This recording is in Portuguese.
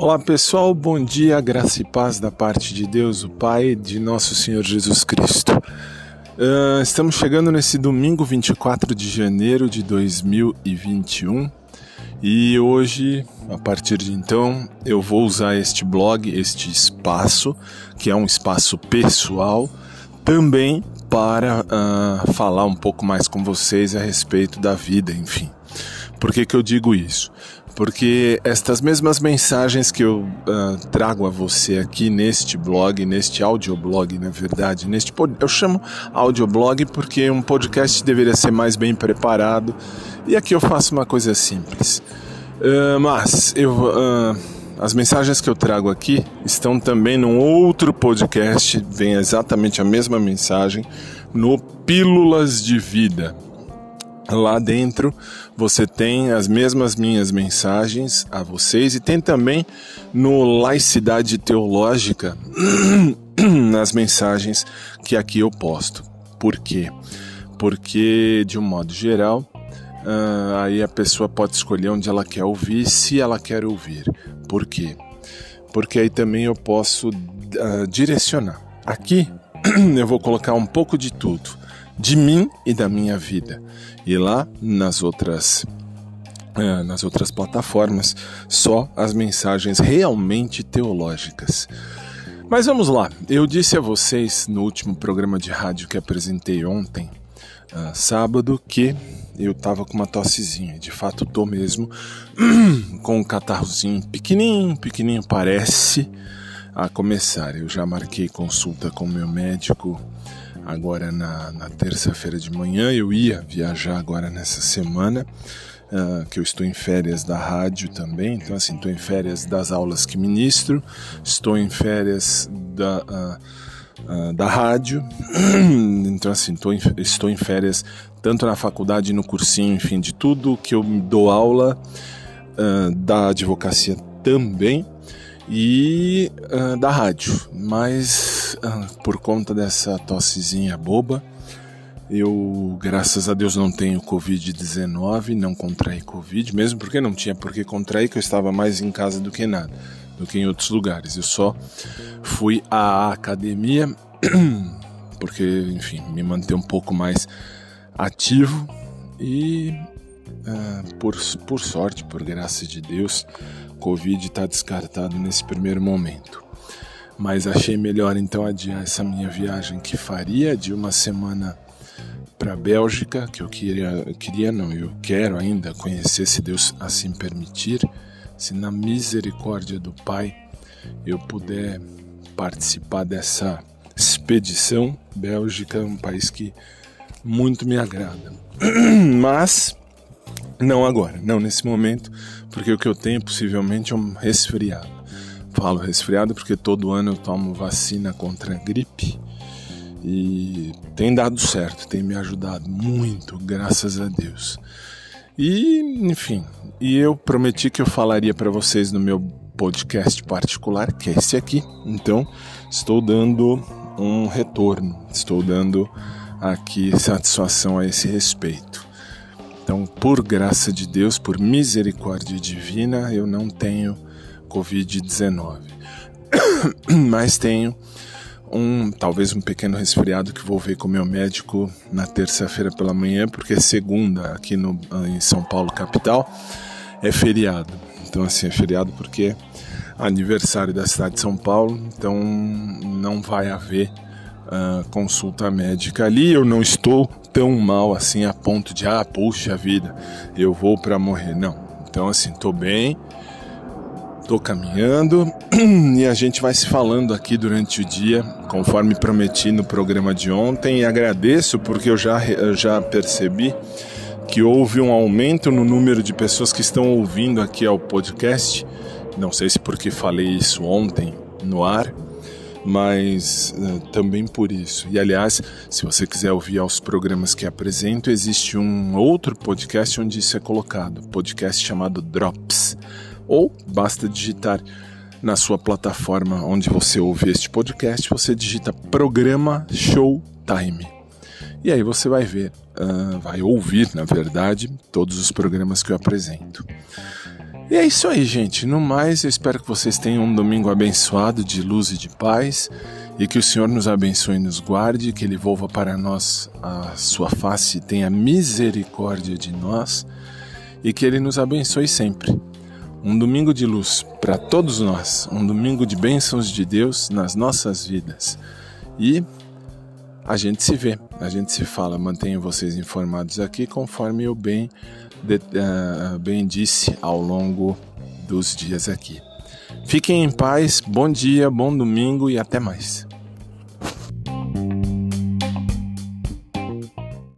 Olá pessoal, bom dia, graça e paz da parte de Deus, o Pai, de nosso Senhor Jesus Cristo. Uh, estamos chegando nesse domingo 24 de janeiro de 2021 e hoje, a partir de então, eu vou usar este blog, este espaço, que é um espaço pessoal, também para uh, falar um pouco mais com vocês a respeito da vida, enfim. Por que, que eu digo isso? Porque estas mesmas mensagens que eu uh, trago a você aqui neste blog, neste audioblog, na verdade, neste eu chamo audioblog porque um podcast deveria ser mais bem preparado e aqui eu faço uma coisa simples. Uh, mas eu, uh, as mensagens que eu trago aqui estão também num outro podcast, vem exatamente a mesma mensagem, no Pílulas de Vida. Lá dentro você tem as mesmas minhas mensagens a vocês e tem também no Laicidade Teológica as mensagens que aqui eu posto. Por quê? Porque, de um modo geral, uh, aí a pessoa pode escolher onde ela quer ouvir, se ela quer ouvir. Por quê? Porque aí também eu posso uh, direcionar. Aqui eu vou colocar um pouco de tudo de mim e da minha vida. E lá nas outras uh, nas outras plataformas, só as mensagens realmente teológicas. Mas vamos lá, eu disse a vocês no último programa de rádio que apresentei ontem, uh, sábado, que eu tava com uma tossezinha, de fato tô mesmo, com um catarrozinho pequenininho, pequenininho parece a começar. Eu já marquei consulta com meu médico agora na, na terça-feira de manhã. Eu ia viajar agora nessa semana, uh, que eu estou em férias da rádio também. Então, assim, estou em férias das aulas que ministro, estou em férias da. Uh, Uh, da rádio. Então, assim, tô em, estou em férias tanto na faculdade, no cursinho, enfim, de tudo que eu dou aula, da advocacia também e da rádio. Mas por conta dessa tossezinha boba, eu, graças a Deus, não tenho Covid-19, não contraí Covid, mesmo porque não tinha por que contrair, que eu estava mais em casa do que nada, do que em outros lugares. Eu só fui à academia, porque, enfim, me manter um pouco mais ativo e, uh, por, por sorte, por graça de Deus, Covid está descartado nesse primeiro momento. Mas achei melhor então adiar essa minha viagem que faria de uma semana para a Bélgica, que eu queria, queria não, eu quero ainda conhecer se Deus assim permitir, se na misericórdia do Pai eu puder participar dessa expedição. Bélgica é um país que muito me agrada. Mas não agora, não nesse momento, porque o que eu tenho possivelmente é um resfriado. Falo resfriado porque todo ano eu tomo vacina contra a gripe e tem dado certo, tem me ajudado muito, graças a Deus. E, enfim, e eu prometi que eu falaria para vocês no meu podcast particular, que é esse aqui. Então, estou dando um retorno, estou dando aqui satisfação a esse respeito. Então, por graça de Deus, por misericórdia divina, eu não tenho Covid-19. Mas tenho um, talvez um pequeno resfriado que vou ver com meu médico na terça-feira pela manhã, porque segunda aqui no, em São Paulo capital é feriado. Então assim, é feriado porque é aniversário da cidade de São Paulo, então não vai haver uh, consulta médica ali. Eu não estou tão mal assim a ponto de, ah, puxa vida, eu vou para morrer. Não. Então, assim, tô bem, tô caminhando e a gente vai se falando aqui durante o dia, conforme prometi no programa de ontem. E agradeço porque eu já, eu já percebi que houve um aumento no número de pessoas que estão ouvindo aqui ao podcast. Não sei se porque falei isso ontem no ar mas uh, também por isso. E aliás, se você quiser ouvir aos programas que apresento, existe um outro podcast onde isso é colocado, podcast chamado Drops. Ou basta digitar na sua plataforma onde você ouve este podcast, você digita programa Showtime. E aí você vai ver, uh, vai ouvir, na verdade, todos os programas que eu apresento. E é isso aí, gente. No mais, eu espero que vocês tenham um domingo abençoado de luz e de paz e que o Senhor nos abençoe e nos guarde, que Ele volva para nós a sua face e tenha misericórdia de nós e que Ele nos abençoe sempre. Um domingo de luz para todos nós, um domingo de bênçãos de Deus nas nossas vidas. E a gente se vê, a gente se fala. Mantenho vocês informados aqui conforme eu bem de, uh, bem disse ao longo dos dias aqui. Fiquem em paz, bom dia, bom domingo e até mais.